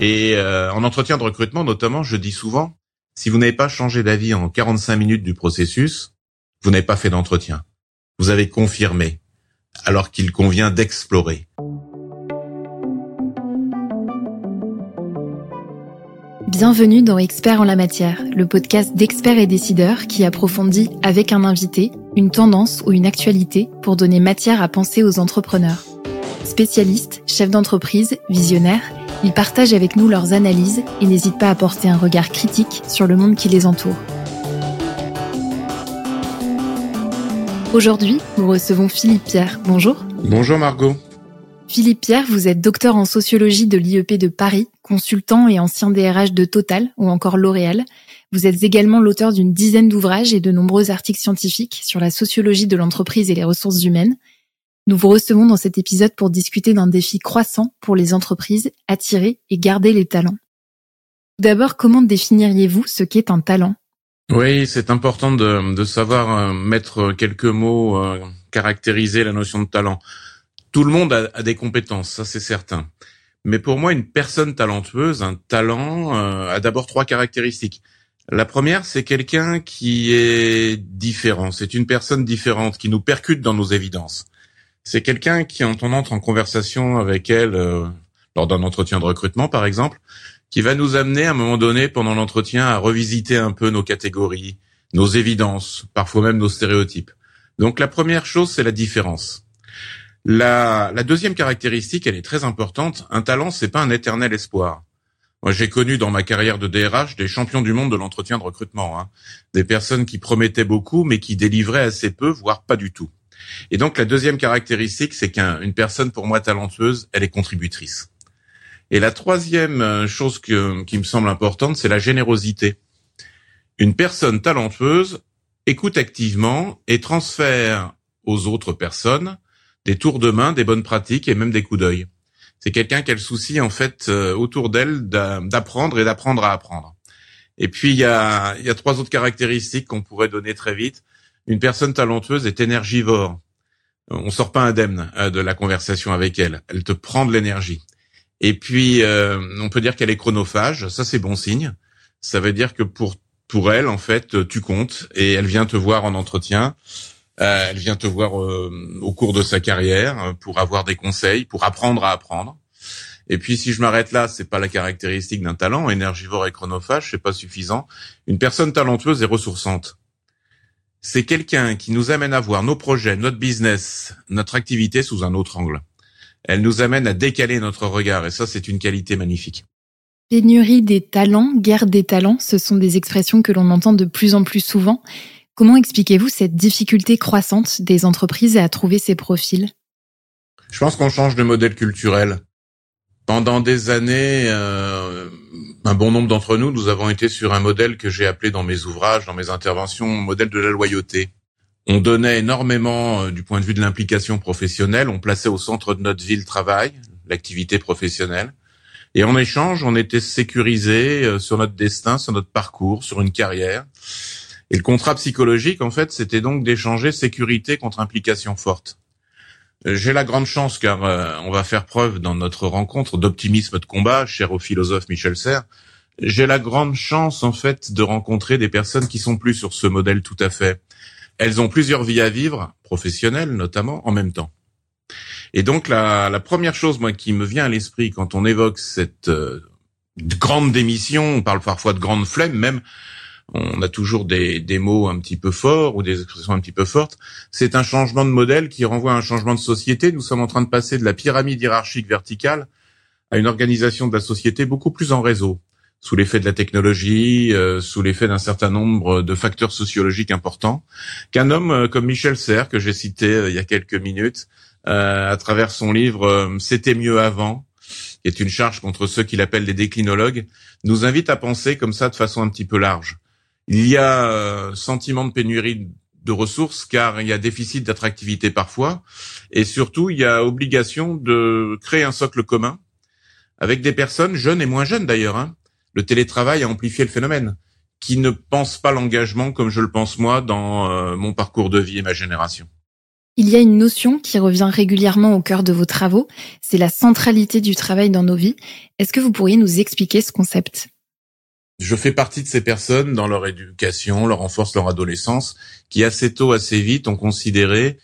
Et euh, en entretien de recrutement, notamment, je dis souvent, si vous n'avez pas changé d'avis en 45 minutes du processus, vous n'avez pas fait d'entretien. Vous avez confirmé, alors qu'il convient d'explorer. Bienvenue dans Experts en la matière, le podcast d'experts et décideurs qui approfondit avec un invité une tendance ou une actualité pour donner matière à penser aux entrepreneurs. Spécialistes, chefs d'entreprise, visionnaires, ils partagent avec nous leurs analyses et n'hésitent pas à porter un regard critique sur le monde qui les entoure. Aujourd'hui, nous recevons Philippe Pierre. Bonjour. Bonjour Margot. Philippe Pierre, vous êtes docteur en sociologie de l'IEP de Paris, consultant et ancien DRH de Total ou encore L'Oréal. Vous êtes également l'auteur d'une dizaine d'ouvrages et de nombreux articles scientifiques sur la sociologie de l'entreprise et les ressources humaines. Nous vous recevons dans cet épisode pour discuter d'un défi croissant pour les entreprises, attirer et garder les talents. D'abord, comment définiriez-vous ce qu'est un talent? Oui, c'est important de, savoir euh, mettre quelques mots, euh, caractériser la notion de talent. Tout le monde a, des compétences, ça c'est certain. Mais pour moi, une personne talentueuse, un talent, euh, a d'abord trois caractéristiques. La première, c'est quelqu'un qui est différent. C'est une personne différente qui nous percute dans nos évidences. C'est quelqu'un qui, quand on entre en conversation avec elle, euh, lors d'un entretien de recrutement par exemple, qui va nous amener à un moment donné pendant l'entretien à revisiter un peu nos catégories, nos évidences, parfois même nos stéréotypes. Donc la première chose, c'est la différence. La, deuxième caractéristique, elle est très importante. Un talent, c'est pas un éternel espoir. Moi, j'ai connu dans ma carrière de DRH des champions du monde de l'entretien de recrutement, hein. des personnes qui promettaient beaucoup, mais qui délivraient assez peu, voire pas du tout. Et donc la deuxième caractéristique, c'est qu'une personne pour moi talentueuse, elle est contributrice. Et la troisième euh, chose qui me semble importante, c'est la générosité. Une personne talentueuse écoute activement et transfère aux autres personnes des tours de main, des bonnes pratiques et même des coups d'œil. C'est quelqu'un qui a le souci en fait euh, autour d'elle d'apprendre et d'apprendre à apprendre. Et puis il y a, il y a trois autres caractéristiques qu'on pourrait donner très vite une personne talentueuse est énergivore. On sort pas indemne euh, de la conversation avec elle. Elle te prend de l'énergie. Et puis, euh, on peut dire qu'elle est chronophage. Ça, c'est bon signe. Ça veut dire que pour pour elle, en fait, tu comptes et elle vient te voir en entretien. Euh, elle vient te voir au cours de sa carrière pour avoir des conseils, pour apprendre à apprendre. Et puis, si je m'arrête là, c'est pas la caractéristique d'un talent. Énergivore et chronophage, c'est pas suffisant. Une personne talentueuse est ressourçante c'est quelqu'un qui nous amène à voir nos projets, notre business, notre activité sous un autre angle. Elle nous amène à décaler notre regard et ça, c'est une qualité magnifique. Pénurie des talents, guerre des talents, ce sont des expressions que l'on entend de plus en plus souvent. Comment expliquez-vous cette difficulté croissante des entreprises à trouver ces profils? Je pense qu'on change de modèle culturel. Pendant des années, euh, un bon nombre d'entre nous, nous avons été sur un modèle que j'ai appelé dans mes ouvrages, dans mes interventions, modèle de la loyauté. On donnait énormément euh, du point de vue de l'implication professionnelle, on plaçait au centre de notre vie le travail, l'activité professionnelle. Et en échange, on était sécurisé euh, sur notre destin, sur notre parcours, sur une carrière. Et le contrat psychologique, en fait, c'était donc d'échanger sécurité contre implication forte. Euh, j'ai la grande chance, car euh, on va faire preuve dans notre rencontre d'optimisme de combat, cher au philosophe Michel Serres. J'ai la grande chance, en fait, de rencontrer des personnes qui sont plus sur ce modèle tout à fait. Elles ont plusieurs vies à vivre, professionnelles notamment, en même temps. Et donc, la, la première chose, moi, qui me vient à l'esprit quand on évoque cette euh, grande démission, on parle parfois de grande flemme, même on a toujours des, des, mots un petit peu forts ou des expressions un petit peu fortes. C'est un changement de modèle qui renvoie à un changement de société. Nous sommes en train de passer de la pyramide hiérarchique verticale à une organisation de la société beaucoup plus en réseau, sous l'effet de la technologie, euh, sous l'effet d'un certain nombre de facteurs sociologiques importants, qu'un homme euh, comme Michel Serres, que j'ai cité euh, il y a quelques minutes, à travers son livre C'était mieux avant, qui est une charge contre ceux qu'il appelle les déclinologues, nous invite à penser comme ça de façon un petit peu large il y a euh, sentiment de pénurie de ressources car il y a déficit d'attractivité parfois et surtout il y a obligation de créer un socle commun avec des personnes jeunes et moins jeunes d'ailleurs. Hein. Le télétravail a amplifié le phénomène qui ne pensent pas l'engagement comme je le pense moi dans euh, mon parcours de vie et ma génération. Il y a une notion qui revient régulièrement au cœur de vos travaux, c'est la centralité du travail dans nos vies. Est-ce que vous pourriez nous expliquer ce concept? Je fais partie de ces personnes dans leur éducation, leur renforce leur adolescence, qui assez tôt, assez vite ont considéré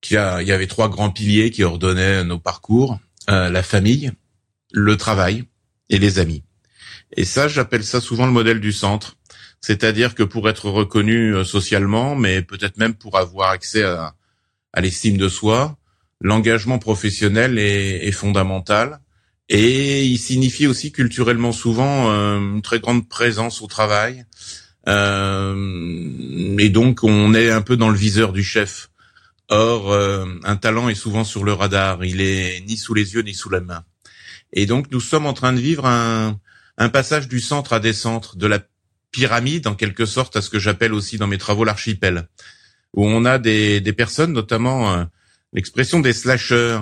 qu'il y avait trois grands piliers qui ordonnaient nos parcours, euh, la famille, le travail et les amis. Et ça, j'appelle ça souvent le modèle du centre. C'est-à-dire que pour être reconnu euh, socialement, mais peut-être même pour avoir accès à, l'estime de soi, l'engagement professionnel est, fondamental. Et il signifie aussi culturellement souvent euh, une très grande présence au travail. Euh, et donc on est un peu dans le viseur du chef. Or, euh, un talent est souvent sur le radar. Il est ni sous les yeux ni sous la main. Et donc nous sommes en train de vivre un, un passage du centre à des centres, de la pyramide en quelque sorte à ce que j'appelle aussi dans mes travaux l'archipel, où on a des, des personnes, notamment euh, l'expression des slashers,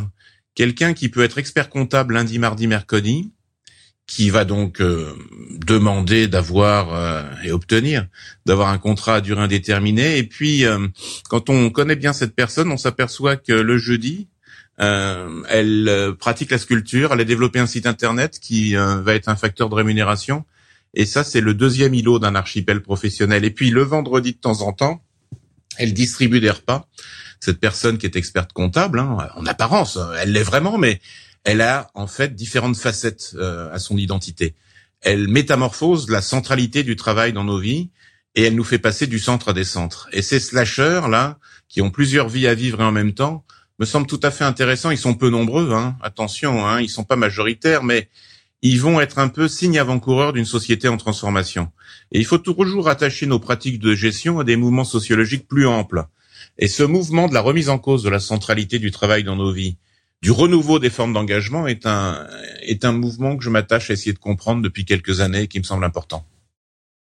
quelqu'un qui peut être expert comptable lundi, mardi, mercredi, qui va donc euh, demander d'avoir euh, et obtenir d'avoir un contrat à durée indéterminée. Et puis, euh, quand on connaît bien cette personne, on s'aperçoit que le jeudi, euh, elle pratique la sculpture, elle a développé un site internet qui va être un facteur de rémunération. Et ça, c'est le deuxième îlot d'un archipel professionnel. Et puis le vendredi de temps en temps, elle distribue des repas. Cette personne qui est experte comptable, hein, en apparence, elle l'est vraiment, mais elle a en fait différentes facettes euh, à son identité. Elle métamorphose la centralité du travail dans nos vies et elle nous fait passer du centre à des centres. Et ces slashers là, qui ont plusieurs vies à vivre en même temps, me semblent tout à fait intéressants. Ils sont peu nombreux, hein. attention, hein, ils sont pas majoritaires, mais ils vont être un peu signe avant-coureur d'une société en transformation. Et il faut toujours attacher nos pratiques de gestion à des mouvements sociologiques plus amples. Et ce mouvement de la remise en cause de la centralité du travail dans nos vies, du renouveau des formes d'engagement est un, est un mouvement que je m'attache à essayer de comprendre depuis quelques années et qui me semble important.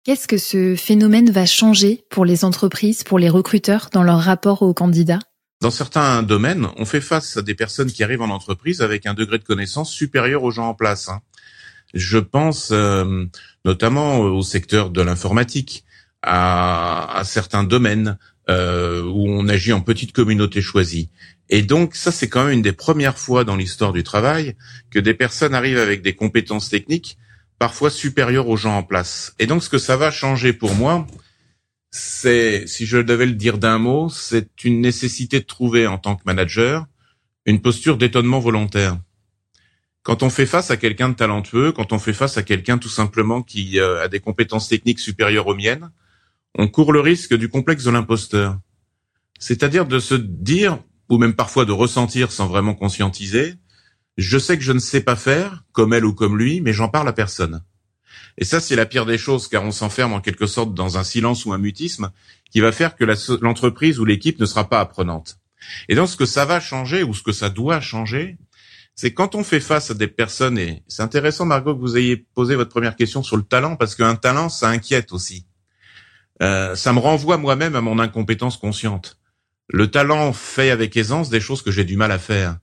Qu'est-ce que ce phénomène va changer pour les entreprises, pour les recruteurs dans leur rapport aux candidats? Dans certains domaines, on fait face à des personnes qui arrivent en entreprise avec un degré de connaissance supérieur aux gens en place. Hein. Je pense euh, notamment au secteur de l'informatique, à, à, certains domaines euh, où on agit en petite communauté choisie. Et donc ça, c'est quand même une des premières fois dans l'histoire du travail que des personnes arrivent avec des compétences techniques parfois supérieures aux gens en place. Et donc ce que ça va changer pour moi, c'est, si je devais le dire d'un mot, c'est une nécessité de trouver en tant que manager une posture d'étonnement volontaire. Quand on fait face à quelqu'un de talentueux, quand on fait face à quelqu'un tout simplement qui euh, a des compétences techniques supérieures aux miennes, on court le risque du complexe de l'imposteur. C'est-à-dire de se dire, ou même parfois de ressentir sans vraiment conscientiser, je sais que je ne sais pas faire, comme elle ou comme lui, mais j'en parle à personne. Et ça, c'est la pire des choses, car on s'enferme en quelque sorte dans un silence ou un mutisme qui va faire que l'entreprise ou l'équipe ne sera pas apprenante. Et donc, ce que ça va changer, ou ce que ça doit changer, c'est quand on fait face à des personnes, et c'est intéressant Margot que vous ayez posé votre première question sur le talent, parce qu'un talent, ça inquiète aussi. Euh, ça me renvoie moi-même à mon incompétence consciente. Le talent fait avec aisance des choses que j'ai du mal à faire.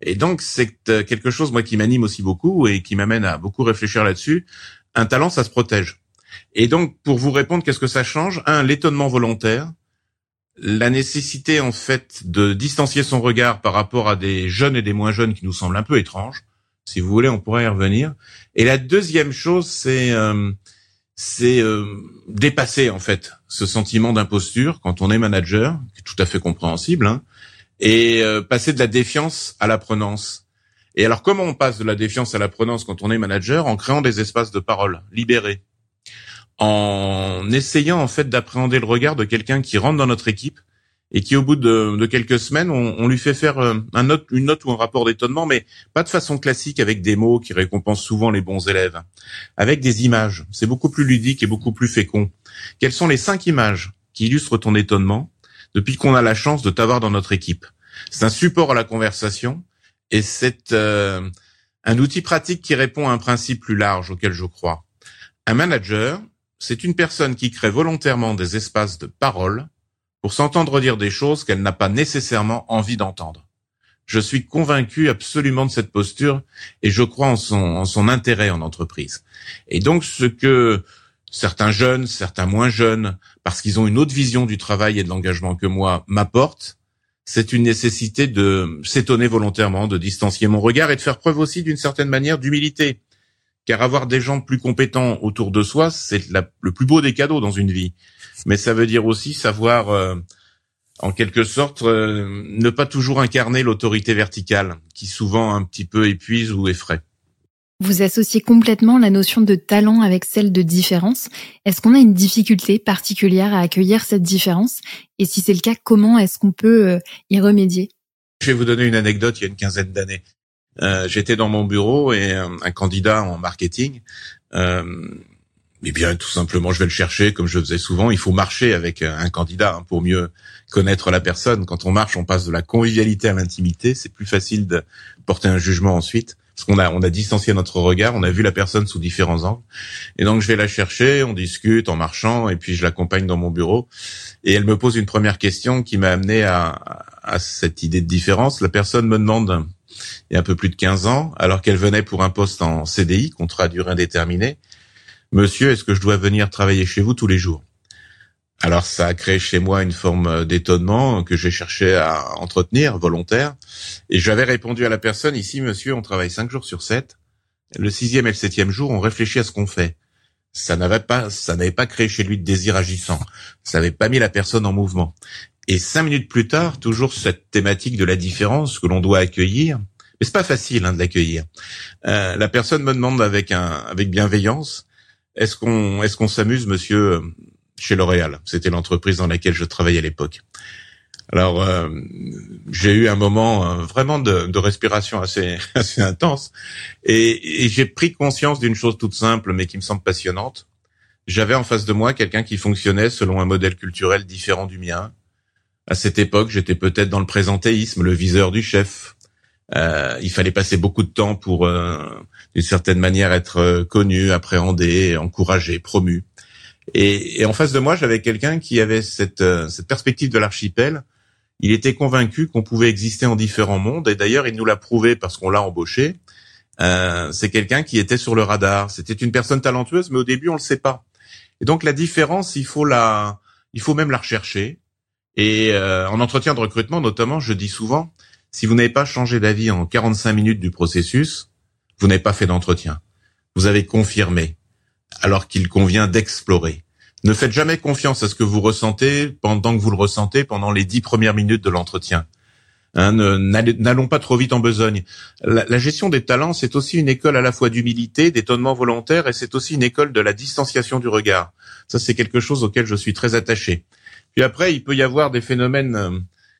Et donc c'est euh, quelque chose moi qui m'anime aussi beaucoup et qui m'amène à beaucoup réfléchir là-dessus. Un talent, ça se protège. Et donc pour vous répondre, qu'est-ce que ça change? Un, l'étonnement volontaire la nécessité en fait de distancier son regard par rapport à des jeunes et des moins jeunes qui nous semblent un peu étranges. Si vous voulez, on pourrait y revenir. Et la deuxième chose, c'est euh, c'est euh, dépasser en fait ce sentiment d'imposture quand on est manager, tout à fait compréhensible, hein, et euh, passer de la défiance à l'apprenance. Et alors, comment on passe de la défiance à l'apprenance quand on est manager? En créant des espaces de parole libérés en essayant en fait d'appréhender le regard de quelqu'un qui rentre dans notre équipe et qui au bout de, quelques semaines, on, lui fait faire euh, un note, une note ou un rapport d'étonnement, mais pas de façon classique avec des mots qui récompensent souvent les bons élèves, avec des images. C'est beaucoup plus ludique et beaucoup plus fécond. Quelles sont les cinq images qui illustrent ton étonnement depuis qu'on a la chance de t'avoir dans notre équipe? C'est un support à la conversation et c'est euh, un outil pratique qui répond à un principe plus large auquel je crois. Un manager, c'est une personne qui crée volontairement des espaces de parole pour s'entendre dire des choses qu'elle n'a pas nécessairement envie d'entendre. Je suis convaincu absolument de cette posture et je crois en son, en son intérêt en entreprise. Et donc ce que certains jeunes, certains moins jeunes, parce qu'ils ont une autre vision du travail et de l'engagement que moi, m'apportent, c'est une nécessité de s'étonner volontairement, de distancier mon regard et de faire preuve aussi d'une certaine manière d'humilité. Car avoir des gens plus compétents autour de soi, c'est le plus beau des cadeaux dans une vie. Mais ça veut dire aussi savoir, euh, en quelque sorte, euh, ne pas toujours incarner l'autorité verticale, qui souvent un petit peu épuise ou effraie. Vous associez complètement la notion de talent avec celle de différence. Est-ce qu'on a une difficulté particulière à accueillir cette différence? Et si c'est le cas, comment est-ce qu'on peut euh, y remédier? Je vais vous donner une anecdote il y a une quinzaine d'années. Euh, J'étais dans mon bureau et euh, un candidat en marketing, euh, eh bien tout simplement je vais le chercher comme je faisais souvent. Il faut marcher avec un candidat hein, pour mieux connaître la personne. Quand on marche, on passe de la convivialité à l'intimité. C'est plus facile de porter un jugement ensuite parce qu'on a on a distancié notre regard, on a vu la personne sous différents angles. Et donc je vais la chercher, on discute en marchant, et puis je l'accompagne dans mon bureau. Et elle me pose une première question qui m'a amené à, à cette idée de différence. La personne me demande, il y a un peu plus de 15 ans, alors qu'elle venait pour un poste en CDI, contrat à durée indéterminée, Monsieur, est-ce que je dois venir travailler chez vous tous les jours? Alors ça a créé chez moi une forme d'étonnement que j'ai cherché à entretenir, volontaire. Et j'avais répondu à la personne, ici monsieur, on travaille cinq jours sur sept. Le sixième et le septième jour, on réfléchit à ce qu'on fait. Ça n'avait pas, ça n'avait pas créé chez lui de désir agissant. Ça n'avait pas mis la personne en mouvement. Et cinq minutes plus tard, toujours cette thématique de la différence que l'on doit accueillir. Mais c'est pas facile hein, de l'accueillir. Euh, la personne me demande avec un, avec bienveillance, est-ce qu'on, est-ce qu'on s'amuse, monsieur, chez L'Oréal? C'était l'entreprise dans laquelle je travaillais à l'époque. Alors euh, j'ai eu un moment euh, vraiment de, de, respiration assez assez intense et, et j'ai pris conscience d'une chose toute simple mais qui me semble passionnante. J'avais en face de moi quelqu'un qui fonctionnait selon un modèle culturel différent du mien. À cette époque, j'étais peut-être dans le présentéisme, le viseur du chef. Euh, il fallait passer beaucoup de temps pour, euh, d'une certaine manière, être euh, connu, appréhendé, encouragé, promu. Et, et, en face de moi, j'avais quelqu'un qui avait cette, euh, cette perspective de l'archipel. Il était convaincu qu'on pouvait exister en différents mondes, et d'ailleurs, il nous l'a prouvé parce qu'on l'a embauché. Euh, c'est quelqu'un qui était sur le radar. C'était une personne talentueuse, mais au début, on le sait pas. Et donc, la différence, il faut la, il faut même la rechercher. Et euh, en entretien de recrutement, notamment, je dis souvent, si vous n'avez pas changé d'avis en 45 minutes du processus, vous n'avez pas fait d'entretien. Vous avez confirmé alors qu'il convient d'explorer. Ne faites jamais confiance à ce que vous ressentez pendant que vous le ressentez pendant les dix premières minutes de l'entretien. Hein, N'allons pas trop vite en besogne. La, la gestion des talents, c'est aussi une école à la fois d'humilité, d'étonnement volontaire, et c'est aussi une école de la distanciation du regard. Ça, c'est quelque chose auquel je suis très attaché. Puis après, il peut y avoir des phénomènes euh,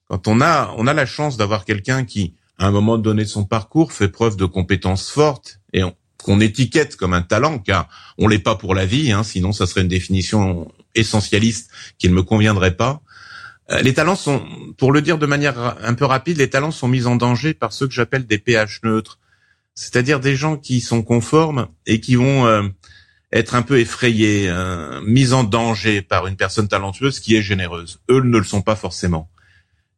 quand on a on a la chance d'avoir quelqu'un qui, à un moment donné de son parcours, fait preuve de compétences fortes et on, qu'on étiquette comme un talent, car on l'est pas pour la vie, hein, sinon ça serait une définition essentialiste qui ne me conviendrait pas. Euh, les talents sont, pour le dire de manière un peu rapide, les talents sont mis en danger par ceux que j'appelle des pH neutres, c'est-à-dire des gens qui sont conformes et qui vont euh, être un peu effrayés, euh, mis en danger par une personne talentueuse qui est généreuse. Eux ne le sont pas forcément.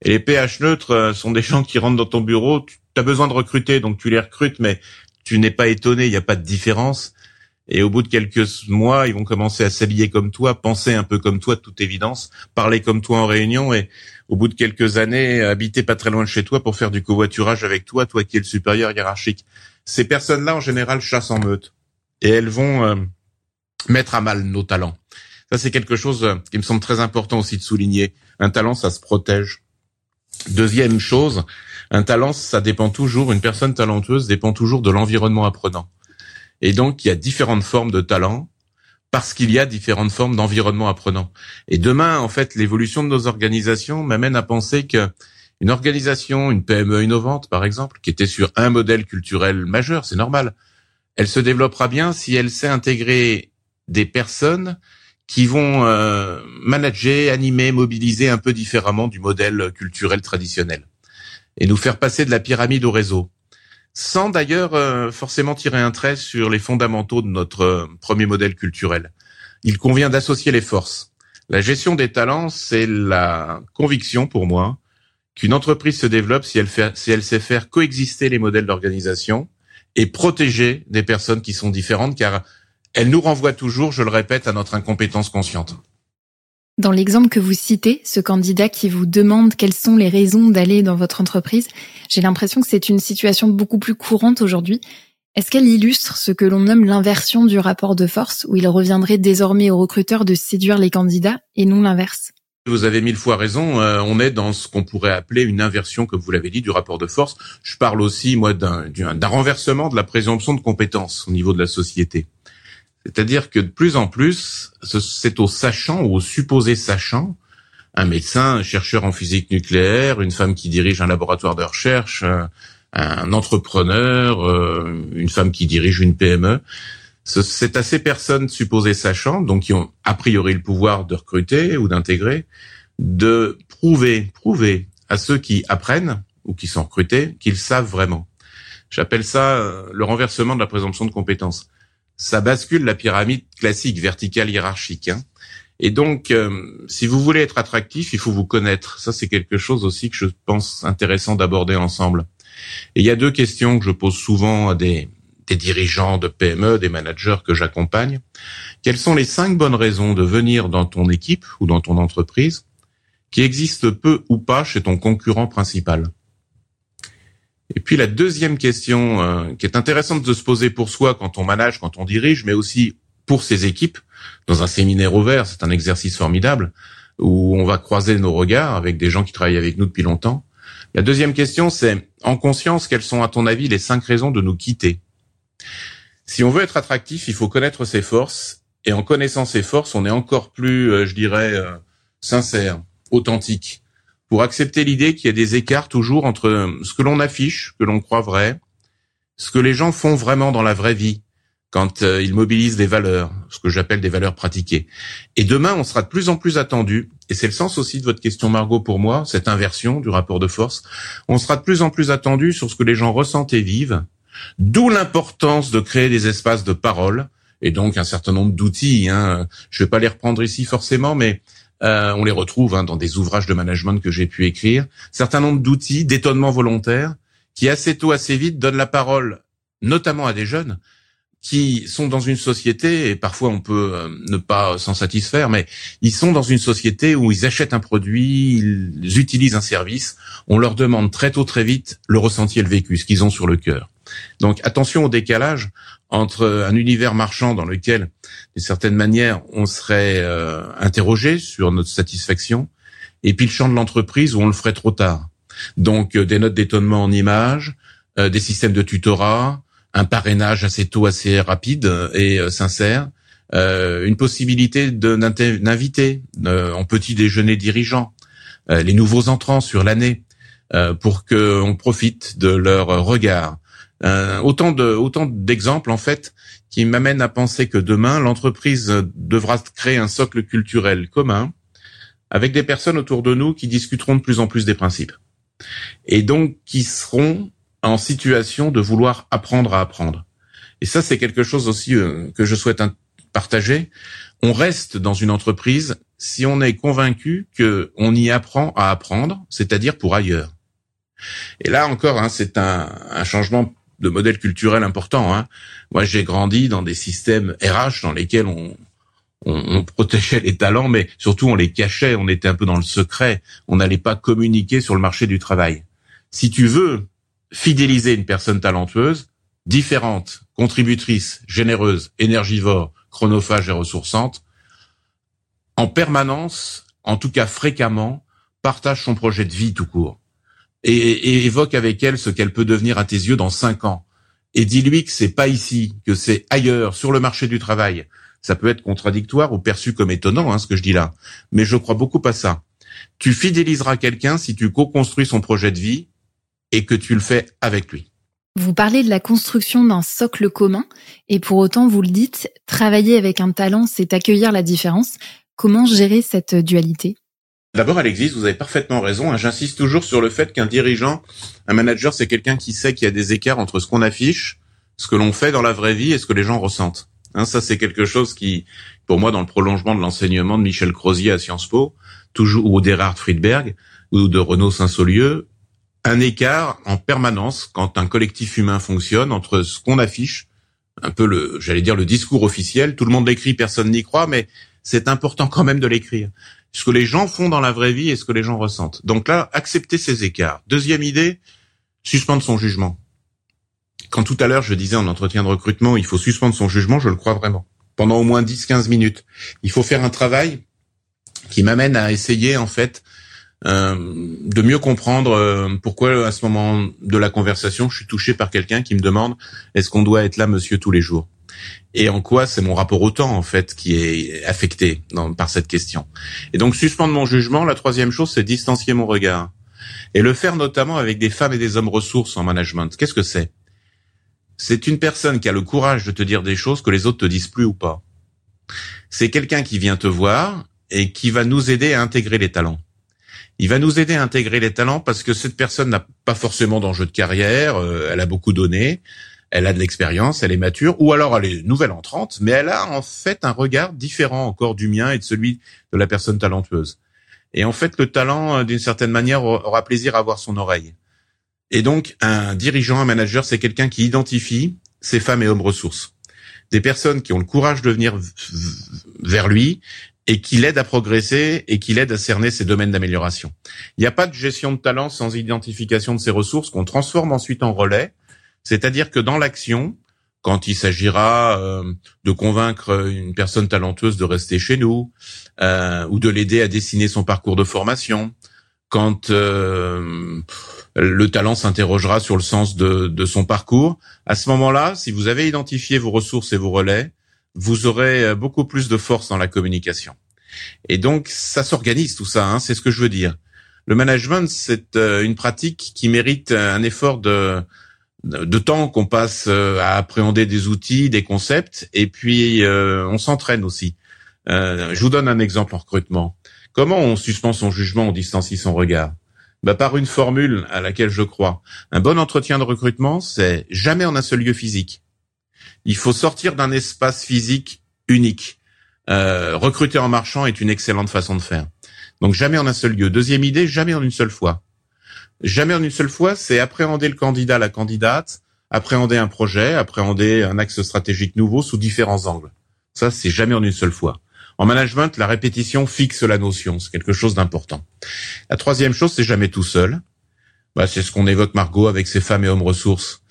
Et les pH neutres sont des gens qui rentrent dans ton bureau, tu as besoin de recruter, donc tu les recrutes, mais tu n'es pas étonné, il n'y a pas de différence. Et au bout de quelques mois, ils vont commencer à s'habiller comme toi, penser un peu comme toi, de toute évidence, parler comme toi en réunion, et au bout de quelques années, habiter pas très loin de chez toi pour faire du covoiturage avec toi, toi qui es le supérieur hiérarchique. Ces personnes-là, en général, chassent en meute, et elles vont euh, mettre à mal nos talents. Ça, c'est quelque chose euh, qui me semble très important aussi de souligner. Un talent, ça se protège. Deuxième chose, un talent, ça dépend toujours, une personne talentueuse dépend toujours de l'environnement apprenant. Et donc, il y a différentes formes de talent parce qu'il y a différentes formes d'environnement apprenant. Et demain, en fait, l'évolution de nos organisations m'amène à penser que une organisation, une PME innovante, par exemple, qui était sur un modèle culturel majeur, c'est normal, elle se développera bien si elle sait intégrer des personnes qui vont euh, manager, animer, mobiliser un peu différemment du modèle culturel traditionnel et nous faire passer de la pyramide au réseau, sans d'ailleurs euh, forcément tirer un trait sur les fondamentaux de notre euh, premier modèle culturel. Il convient d'associer les forces. La gestion des talents, c'est la conviction pour moi qu'une entreprise se développe si elle, fait, si elle sait faire coexister les modèles d'organisation et protéger des personnes qui sont différentes, car elle nous renvoie toujours, je le répète, à notre incompétence consciente. Dans l'exemple que vous citez, ce candidat qui vous demande quelles sont les raisons d'aller dans votre entreprise, j'ai l'impression que c'est une situation beaucoup plus courante aujourd'hui. Est-ce qu'elle illustre ce que l'on nomme l'inversion du rapport de force, où il reviendrait désormais aux recruteurs de séduire les candidats et non l'inverse? Vous avez mille fois raison. Euh, on est dans ce qu'on pourrait appeler une inversion, comme vous l'avez dit, du rapport de force. Je parle aussi, moi, d'un renversement de la présomption de compétence au niveau de la société. C'est-à-dire que de plus en plus, c'est au sachant ou au supposé sachant, un médecin, un chercheur en physique nucléaire, une femme qui dirige un laboratoire de recherche, un entrepreneur, euh, une femme qui dirige une PME. C'est à ces personnes supposées sachant, donc qui ont a priori le pouvoir de recruter ou d'intégrer, de prouver, prouver à ceux qui apprennent ou qui sont recrutés qu'ils savent vraiment. J'appelle ça euh, le renversement de la présomption de compétence ça bascule la pyramide classique, verticale, hiérarchique. Hein. Et donc, euh, si vous voulez être attractif, il faut vous connaître. Ça, c'est quelque chose aussi que je pense intéressant d'aborder ensemble. Et il y a deux questions que je pose souvent à des, des dirigeants de PME, des managers que j'accompagne. Quelles sont les cinq bonnes raisons de venir dans ton équipe ou dans ton entreprise qui existent peu ou pas chez ton concurrent principal? Et puis la deuxième question euh, qui est intéressante de se poser pour soi quand on manage, quand on dirige, mais aussi pour ses équipes, dans un séminaire ouvert, c'est un exercice formidable, où on va croiser nos regards avec des gens qui travaillent avec nous depuis longtemps. La deuxième question, c'est, en conscience, quelles sont à ton avis les cinq raisons de nous quitter? Si on veut être attractif, il faut connaître ses forces, et en connaissant ses forces, on est encore plus, euh, je dirais, euh, sincère, authentique pour accepter l'idée qu'il y a des écarts toujours entre ce que l'on affiche, que l'on croit vrai, ce que les gens font vraiment dans la vraie vie, quand euh, ils mobilisent des valeurs, ce que j'appelle des valeurs pratiquées. Et demain, on sera de plus en plus attendu, et c'est le sens aussi de votre question Margot pour moi, cette inversion du rapport de force, on sera de plus en plus attendu sur ce que les gens ressentent et vivent, d'où l'importance de créer des espaces de parole, et donc un certain nombre d'outils. Hein. Je vais pas les reprendre ici forcément, mais euh, on les retrouve hein, dans des ouvrages de management que j'ai pu écrire. Certain nombre d'outils d'étonnement volontaire qui assez tôt, assez vite donnent la parole, notamment à des jeunes qui sont dans une société et parfois on peut euh, ne pas s'en satisfaire, mais ils sont dans une société où ils achètent un produit, ils utilisent un service, on leur demande très tôt, très vite le ressenti et le vécu, ce qu'ils ont sur le cœur. Donc attention au décalage entre un univers marchand dans lequel, d'une certaine manière, on serait euh, interrogé sur notre satisfaction, et puis le champ de l'entreprise où on le ferait trop tard. Donc euh, des notes d'étonnement en images, euh, des systèmes de tutorat, un parrainage assez tôt, assez rapide et sincère, une possibilité d'inviter en petit déjeuner dirigeant les nouveaux entrants sur l'année pour qu'on profite de leur regard, euh, autant de autant d'exemples en fait qui m'amènent à penser que demain l'entreprise devra créer un socle culturel commun avec des personnes autour de nous qui discuteront de plus en plus des principes et donc qui seront en situation de vouloir apprendre à apprendre. Et ça c'est quelque chose aussi euh, que je souhaite partager. On reste dans une entreprise si on est convaincu que on y apprend à apprendre, c'est-à-dire pour ailleurs. Et là encore, hein, c'est un, un changement de modèle culturel important. Hein. Moi, j'ai grandi dans des systèmes RH dans lesquels on, on, protégeait les talents, mais surtout on les cachait, on était un peu dans le secret, on n'allait pas communiquer sur le marché du travail. Si tu veux fidéliser une personne talentueuse, différente, contributrice, généreuse, énergivore, chronophage et ressourçante, en permanence, en tout cas fréquemment, partage son projet de vie tout court et, évoque avec elle ce qu'elle peut devenir à tes yeux dans cinq ans. Et dis-lui que c'est pas ici, que c'est ailleurs, sur le marché du travail. Ça peut être contradictoire ou perçu comme étonnant, hein, ce que je dis là. Mais je crois beaucoup à ça. Tu fidéliseras quelqu'un si tu co-construis son projet de vie et que tu le fais avec lui. Vous parlez de la construction d'un socle commun, et pour autant, vous le dites, travailler avec un talent, c'est accueillir la différence. Comment gérer cette dualité? D'abord, elle existe, vous avez parfaitement raison. Hein. J'insiste toujours sur le fait qu'un dirigeant, un manager, c'est quelqu'un qui sait qu'il y a des écarts entre ce qu'on affiche, ce que l'on fait dans la vraie vie et ce que les gens ressentent. Hein, ça, c'est quelque chose qui, pour moi, dans le prolongement de l'enseignement de Michel Crozier à Sciences Po, toujours ou d'Erhard Friedberg ou de Renaud Saint-Saulieu, un écart en permanence quand un collectif humain fonctionne entre ce qu'on affiche, un peu le, j'allais dire le discours officiel, tout le monde l'écrit, personne n'y croit, mais c'est important quand même de l'écrire ce que les gens font dans la vraie vie et ce que les gens ressentent. Donc là, accepter ces écarts. Deuxième idée, suspendre son jugement. Quand tout à l'heure je disais en entretien de recrutement, il faut suspendre son jugement, je le crois vraiment. Pendant au moins 10-15 minutes. Il faut faire un travail qui m'amène à essayer en fait euh, de mieux comprendre euh, pourquoi à ce moment de la conversation je suis touché par quelqu'un qui me demande est-ce qu'on doit être là monsieur tous les jours? Et en quoi c'est mon rapport au temps en fait qui est affecté par cette question. Et donc suspendre mon jugement, la troisième chose c'est distancier mon regard et le faire notamment avec des femmes et des hommes ressources en management. Qu'est-ce que c'est? C'est une personne qui a le courage de te dire des choses que les autres te disent plus ou pas. C'est quelqu'un qui vient te voir et qui va nous aider à intégrer les talents. Il va nous aider à intégrer les talents parce que cette personne n'a pas forcément d'enjeu de carrière, euh, elle a beaucoup donné, elle a de l'expérience, elle est mature, ou alors elle est nouvelle entrante, mais elle a en fait un regard différent encore du mien et de celui de la personne talentueuse. Et en fait, le talent, euh, d'une certaine manière, aura plaisir à voir son oreille. Et donc, un dirigeant, un manager, c'est quelqu'un qui identifie ces femmes et hommes ressources. Des personnes qui ont le courage de venir vers lui et qui l'aide à progresser et qui l'aide à cerner ses domaines d'amélioration. Il n'y a pas de gestion de talent sans identification de ses ressources qu'on transforme ensuite en relais. C'est-à-dire que dans l'action, quand il s'agira euh, de convaincre une personne talentueuse de rester chez nous euh, ou de l'aider à dessiner son parcours de formation, quand euh, le talent s'interrogera sur le sens de, de son parcours, à ce moment-là, si vous avez identifié vos ressources et vos relais, vous aurez euh, beaucoup plus de force dans la communication. Et donc, ça s'organise tout ça, hein, c'est ce que je veux dire. Le management, c'est euh, une pratique qui mérite un effort de, de temps qu'on passe euh, à appréhender des outils, des concepts, et puis on s'entraîne aussi. je vous donne un exemple en recrutement. Comment on suspend son jugement, on distancie son regard? Bah, Par une formule à laquelle je crois. Un bon entretien de recrutement, c'est jamais en un seul lieu physique il faut sortir d'un espace physique unique. Euh, recruter en marchant est une excellente façon de faire. Donc jamais en un seul lieu. Deuxième idée, jamais en une seule fois. Jamais en une seule fois, c'est appréhender le candidat, la candidate, appréhender un projet, appréhender un axe stratégique nouveau sous différents angles. Ça, c'est jamais en une seule fois. En management, la répétition fixe la notion. C'est quelque chose d'important. La troisième chose, c'est jamais tout seul. Bah, c'est ce qu'on évoque Margot avec ses femmes et hommes ressources.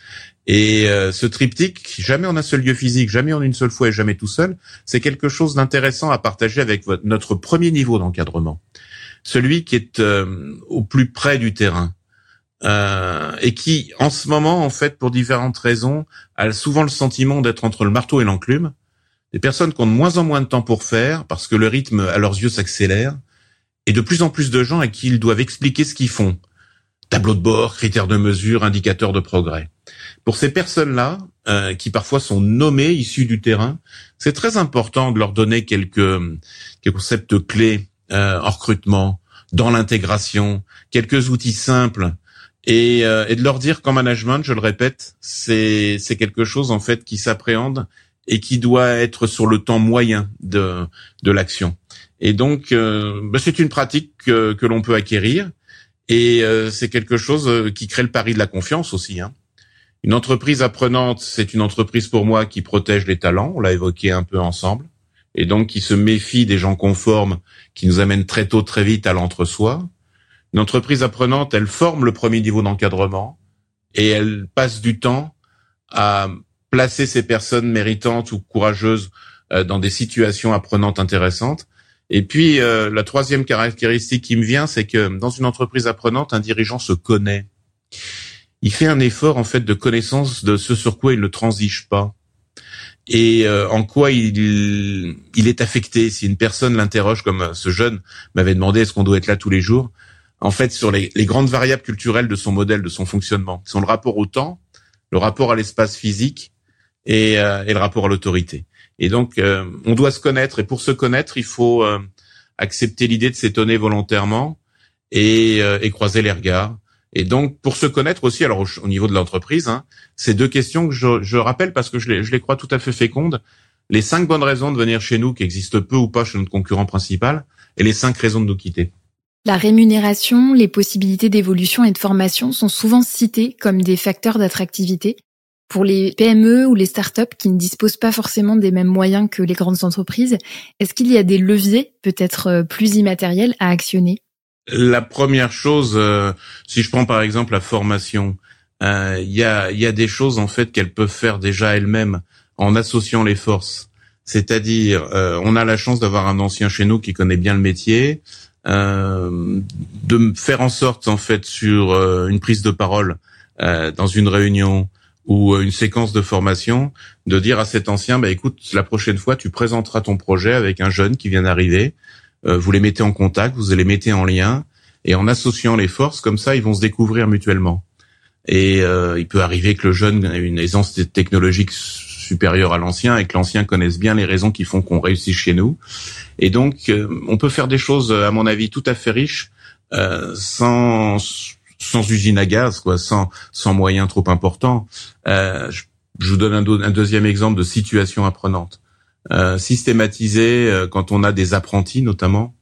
Et euh, ce triptyque, jamais en un seul lieu physique, jamais en une seule fois et jamais tout seul, c'est quelque chose d'intéressant à partager avec votre, notre premier niveau d'encadrement, celui qui est euh, au plus près du terrain. Euh, et qui, en ce moment, en fait, pour différentes raisons, a souvent le sentiment d'être entre le marteau et l'enclume. Des personnes qui ont de moins en moins de temps pour faire, parce que le rythme à leurs yeux s'accélère, et de plus en plus de gens à qui ils doivent expliquer ce qu'ils font. Tableau de bord, critères de mesure, indicateurs de progrès. Pour ces personnes-là, euh, qui parfois sont nommées issues du terrain, c'est très important de leur donner quelques, quelques concepts clés euh, en recrutement, dans l'intégration, quelques outils simples et, euh, et de leur dire qu'en management, je le répète, c'est quelque chose en fait qui s'appréhende et qui doit être sur le temps moyen de de l'action. Et donc, euh, bah, c'est une pratique que, que l'on peut acquérir et euh, c'est quelque chose qui crée le pari de la confiance aussi. Hein. Une entreprise apprenante, c'est une entreprise pour moi qui protège les talents, on l'a évoqué un peu ensemble, et donc qui se méfie des gens conformes qui nous amènent très tôt, très vite à l'entre-soi. Une entreprise apprenante, elle forme le premier niveau d'encadrement et elle passe du temps à placer ces personnes méritantes ou courageuses euh, dans des situations apprenantes intéressantes. Et puis, euh, la troisième caractéristique qui me vient, c'est que dans une entreprise apprenante, un dirigeant se connaît il fait un effort en fait de connaissance de ce sur quoi il ne transige pas et euh, en quoi il, il est affecté? Si une personne l'interroge, comme ce jeune m'avait demandé, est-ce qu'on doit être là tous les jours? En fait, sur les, les, grandes variables culturelles de son modèle, de son fonctionnement, qui sont le rapport au temps, le rapport à l'espace physique et, euh, et, le rapport à l'autorité. Et donc, euh, on doit se connaître. Et pour se connaître, il faut accepter l'idée de s'étonner volontairement et, et croiser les regards et donc, pour se connaître aussi, alors au, niveau de l'entreprise, hein, ces deux questions que je, rappelle parce que je les, je les, crois tout à fait fécondes. Les cinq bonnes raisons de venir chez nous qui existent peu ou pas chez notre concurrent principal et les cinq raisons de nous quitter. La rémunération, les possibilités d'évolution et de formation sont souvent citées comme des facteurs d'attractivité. Pour les PME ou les startups qui ne disposent pas forcément des mêmes moyens que les grandes entreprises, est-ce qu'il y a des leviers, peut-être euh, plus immatériels, à actionner? La première chose, euh, si je prends par exemple la formation, euh, il y, a, des choses en fait qu'elles peuvent faire déjà elles-mêmes en associant les forces. C'est-à-dire, on a la chance d'avoir un ancien chez nous qui connaît bien le métier, euh, de faire en sorte en fait sur euh, une prise de parole euh, dans une réunion ou une séquence de formation, de dire à cet ancien, bah écoute, la prochaine fois, tu présenteras ton projet avec un jeune qui vient d'arriver. Vous les mettez en contact, vous les mettez en lien, et en associant les forces, comme ça, ils vont se découvrir mutuellement. Et il peut arriver que le jeune ait une aisance technologique supérieur à l'ancien et que l'ancien connaisse bien les raisons qui font qu'on réussit chez nous. Et donc, euh, on peut faire des choses, à mon avis, tout à fait riches, euh, sans sans usine à gaz, quoi, sans sans moyens trop importants. Euh, je, vous donne un, deuxième exemple de situation apprenante. Euh, systématiser euh, quand on a des apprentis, notamment.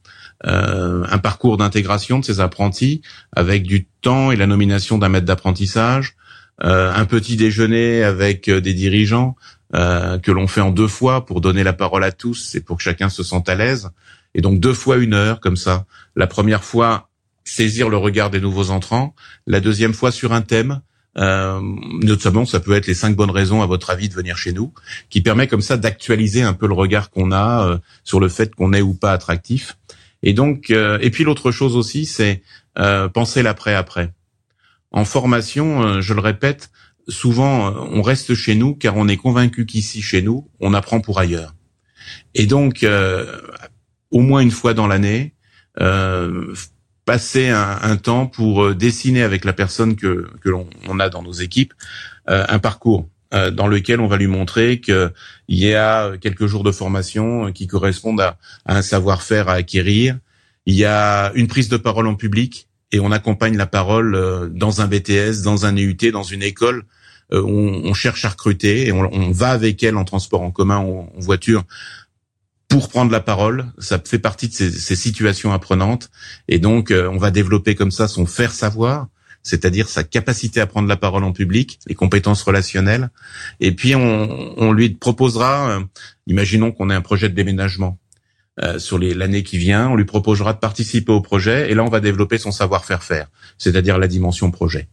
un parcours d'intégration de ces apprentis avec du temps et la nomination d'un maître d'apprentissage, euh, un petit déjeuner avec euh, des dirigeants euh, que l'on fait en deux fois pour donner la parole à tous et pour que chacun se sente à l'aise. Et donc deux fois une heure comme ça. La première fois saisir le regard des nouveaux entrants, la deuxième fois sur un thème. Euh, notamment, ça peut être les cinq bonnes raisons à votre avis de venir chez nous, qui permet comme ça d'actualiser un peu le regard qu'on a sur le fait qu'on est ou pas attractif. Et donc, et puis l'autre chose aussi, c'est penser l'après après. En formation, euh, je le répète, souvent euh, on reste chez nous car on est convaincu qu'ici chez nous, on apprend pour ailleurs. Et donc, euh, au moins une fois dans l'année, passer un, temps pour dessiner avec la personne que, que l'on a dans nos équipes un parcours dans lequel on va lui montrer qu'il y a quelques jours de formation qui correspondent à un savoir-faire à acquérir. Il y a une prise de parole en public et on accompagne la parole euh, dans un BTS, dans un EUT, dans une école. Euh, on, on, cherche à recruter et on, on, va avec elle en transport en commun en voiture pour prendre la parole. Ça fait partie de ces, ces situations apprenantes et donc euh, on va développer comme ça son faire savoir, c'est-à-dire sa capacité à prendre la parole en public, les compétences relationnelles. Et puis on, on lui proposera, imaginons qu'on ait un projet de déménagement. Euh, sur l'année qui vient. On lui proposera de participer au projet et là, on va développer son savoir-faire faire, c'est-à-dire la dimension projet.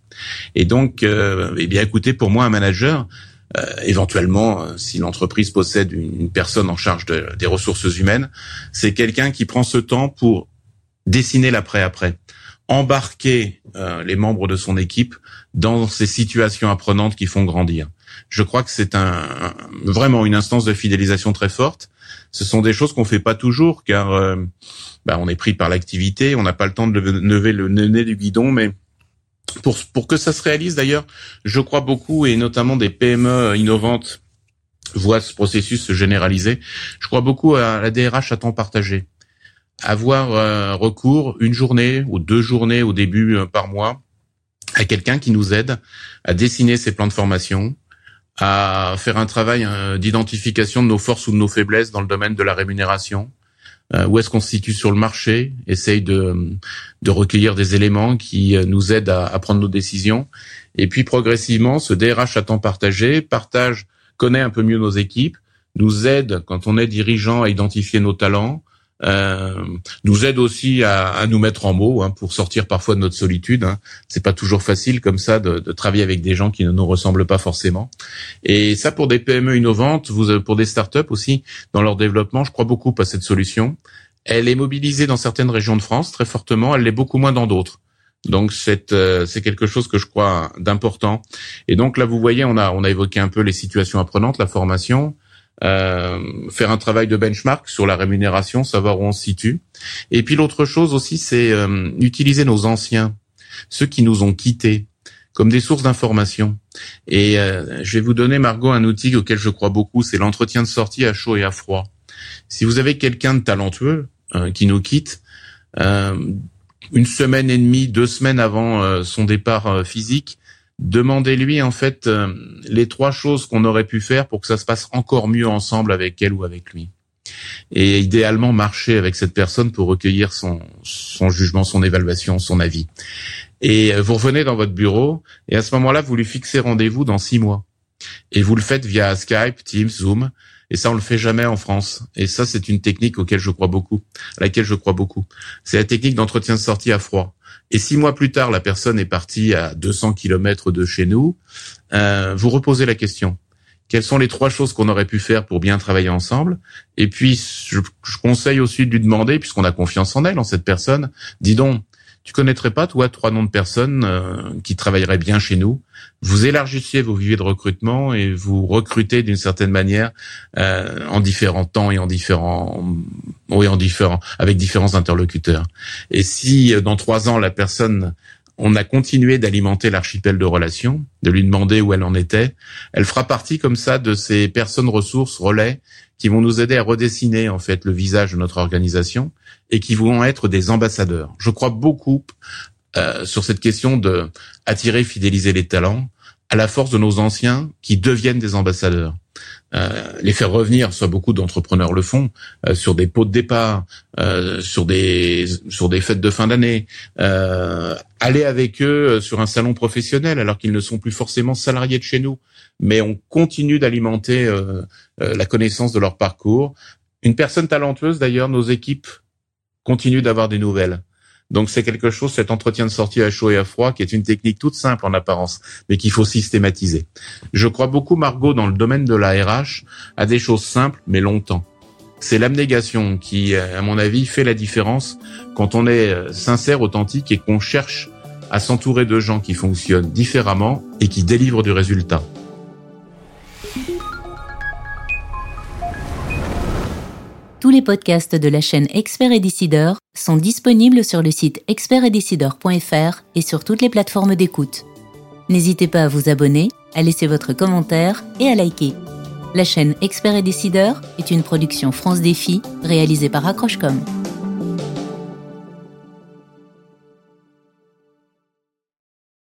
Et donc, euh, eh bien, écoutez, pour moi, un manager, euh, éventuellement, euh, si l'entreprise possède une, personne en charge de, des ressources humaines, c'est quelqu'un qui prend ce temps pour dessiner l'après-après, embarquer les membres de son équipe dans ces situations apprenantes qui font grandir. Je crois que c'est un, vraiment une instance de fidélisation très forte ce sont des choses qu'on fait pas toujours car euh, bah, on est pris par l'activité, on n'a pas le temps de lever le nez du guidon, mais pour, que ça se réalise d'ailleurs, je crois beaucoup, et notamment des PME innovantes voient ce processus se généraliser, je crois beaucoup à la DRH à temps partagé. Avoir euh, recours une journée ou deux journées au début euh, par mois à quelqu'un qui nous aide à dessiner ses plans de formation, à faire un travail euh, d'identification de nos forces ou de nos faiblesses dans le domaine de la rémunération. Euh, où est-ce qu'on se situe sur le marché Essaye de, recueillir des éléments qui euh, nous aident à, à, prendre nos décisions. Et puis progressivement, ce DRH à temps partagé partage, connaît un peu mieux nos équipes, nous aide quand on est dirigeant à identifier nos talents, euh, nous aide aussi à, à, nous mettre en mots hein, pour sortir parfois de notre solitude. Hein. C'est pas toujours facile comme ça de, de, travailler avec des gens qui ne nous ressemblent pas forcément. Et ça pour des PME innovantes, vous pour des startups aussi dans leur développement, je crois beaucoup à cette solution. Elle est mobilisée dans certaines régions de France très fortement, elle l'est beaucoup moins dans d'autres. Donc c'est euh, quelque chose que je crois d'important. Et donc là vous voyez on a on a évoqué un peu les situations apprenantes, la formation. Euh, faire un travail de benchmark sur la rémunération, savoir où on se situe. Et puis l'autre chose aussi, c'est euh, utiliser nos anciens, ceux qui nous ont quittés, comme des sources d'information. Et euh, je vais vous donner, Margot, un outil auquel je crois beaucoup, c'est l'entretien de sortie à chaud et à froid. Si vous avez quelqu'un de talentueux qui nous quitte, une semaine et demie, deux semaines avant son départ physique, demandez-lui en fait euh, les trois choses qu'on aurait pu faire pour que ça se passe encore mieux ensemble avec elle ou avec lui. Et idéalement marcher avec cette personne pour recueillir son, son jugement, son évaluation, son avis. Et euh, vous revenez dans votre bureau et à ce moment-là, vous lui fixez rendez-vous dans six mois. Et vous le faites via Skype, Teams, Zoom. Et ça, on le fait jamais en France. Et ça, c'est une technique auquel je crois beaucoup, à laquelle je crois beaucoup. C'est la technique d'entretien de sortie à froid. Et six mois plus tard, la personne est partie à 200 km de chez nous. Euh, vous reposez la question. Quelles sont les trois choses qu'on aurait pu faire pour bien travailler ensemble? Et puis, je, je conseille aussi de lui demander, puisqu'on a confiance en elle, en cette personne, dis donc, tu connaîtrais pas, toi, trois noms de personnes euh, qui travailleraient bien chez nous? Vous élargissiez vos viviers de recrutement et vous recrutez d'une certaine manière euh, en différents temps et en différents, oui, en différents, avec différents interlocuteurs. Et si euh, dans trois ans la personne on a continué d'alimenter l'archipel de relations, de lui demander où elle en était. Elle fera partie comme ça de ces personnes ressources relais qui vont nous aider à redessiner en fait le visage de notre organisation et qui vont être des ambassadeurs. Je crois beaucoup euh, sur cette question de attirer, fidéliser les talents à la force de nos anciens qui deviennent des ambassadeurs. Euh, les faire revenir, soit beaucoup d'entrepreneurs le font, euh, sur des pots de départ, euh, sur des sur des fêtes de fin d'année, aller avec eux sur un salon professionnel alors qu'ils ne sont plus forcément salariés de chez nous, mais on continue d'alimenter la connaissance de leur parcours. Une personne talentueuse, d'ailleurs, nos équipes continuent d'avoir des nouvelles. Donc c'est quelque chose, cet entretien de sortie à chaud et à froid, qui est une technique toute simple en apparence, mais qu'il faut systématiser. Je crois beaucoup, Margot, dans le domaine de la RH, à des choses simples, mais longtemps. C'est l'abnégation qui, à mon avis, fait la différence quand on est euh, sincère, authentique et qu'on cherche à s'entourer de gens qui fonctionnent différemment et qui délivrent du résultat. Tous les podcasts de la chaîne Expert et Décideur sont disponibles sur le site expertetdecideur.fr et sur toutes les plateformes d'écoute. N'hésitez pas à vous abonner, à laisser votre commentaire et à liker. La chaîne Expert et Décideur est une production France Défi réalisée par Accrochecom.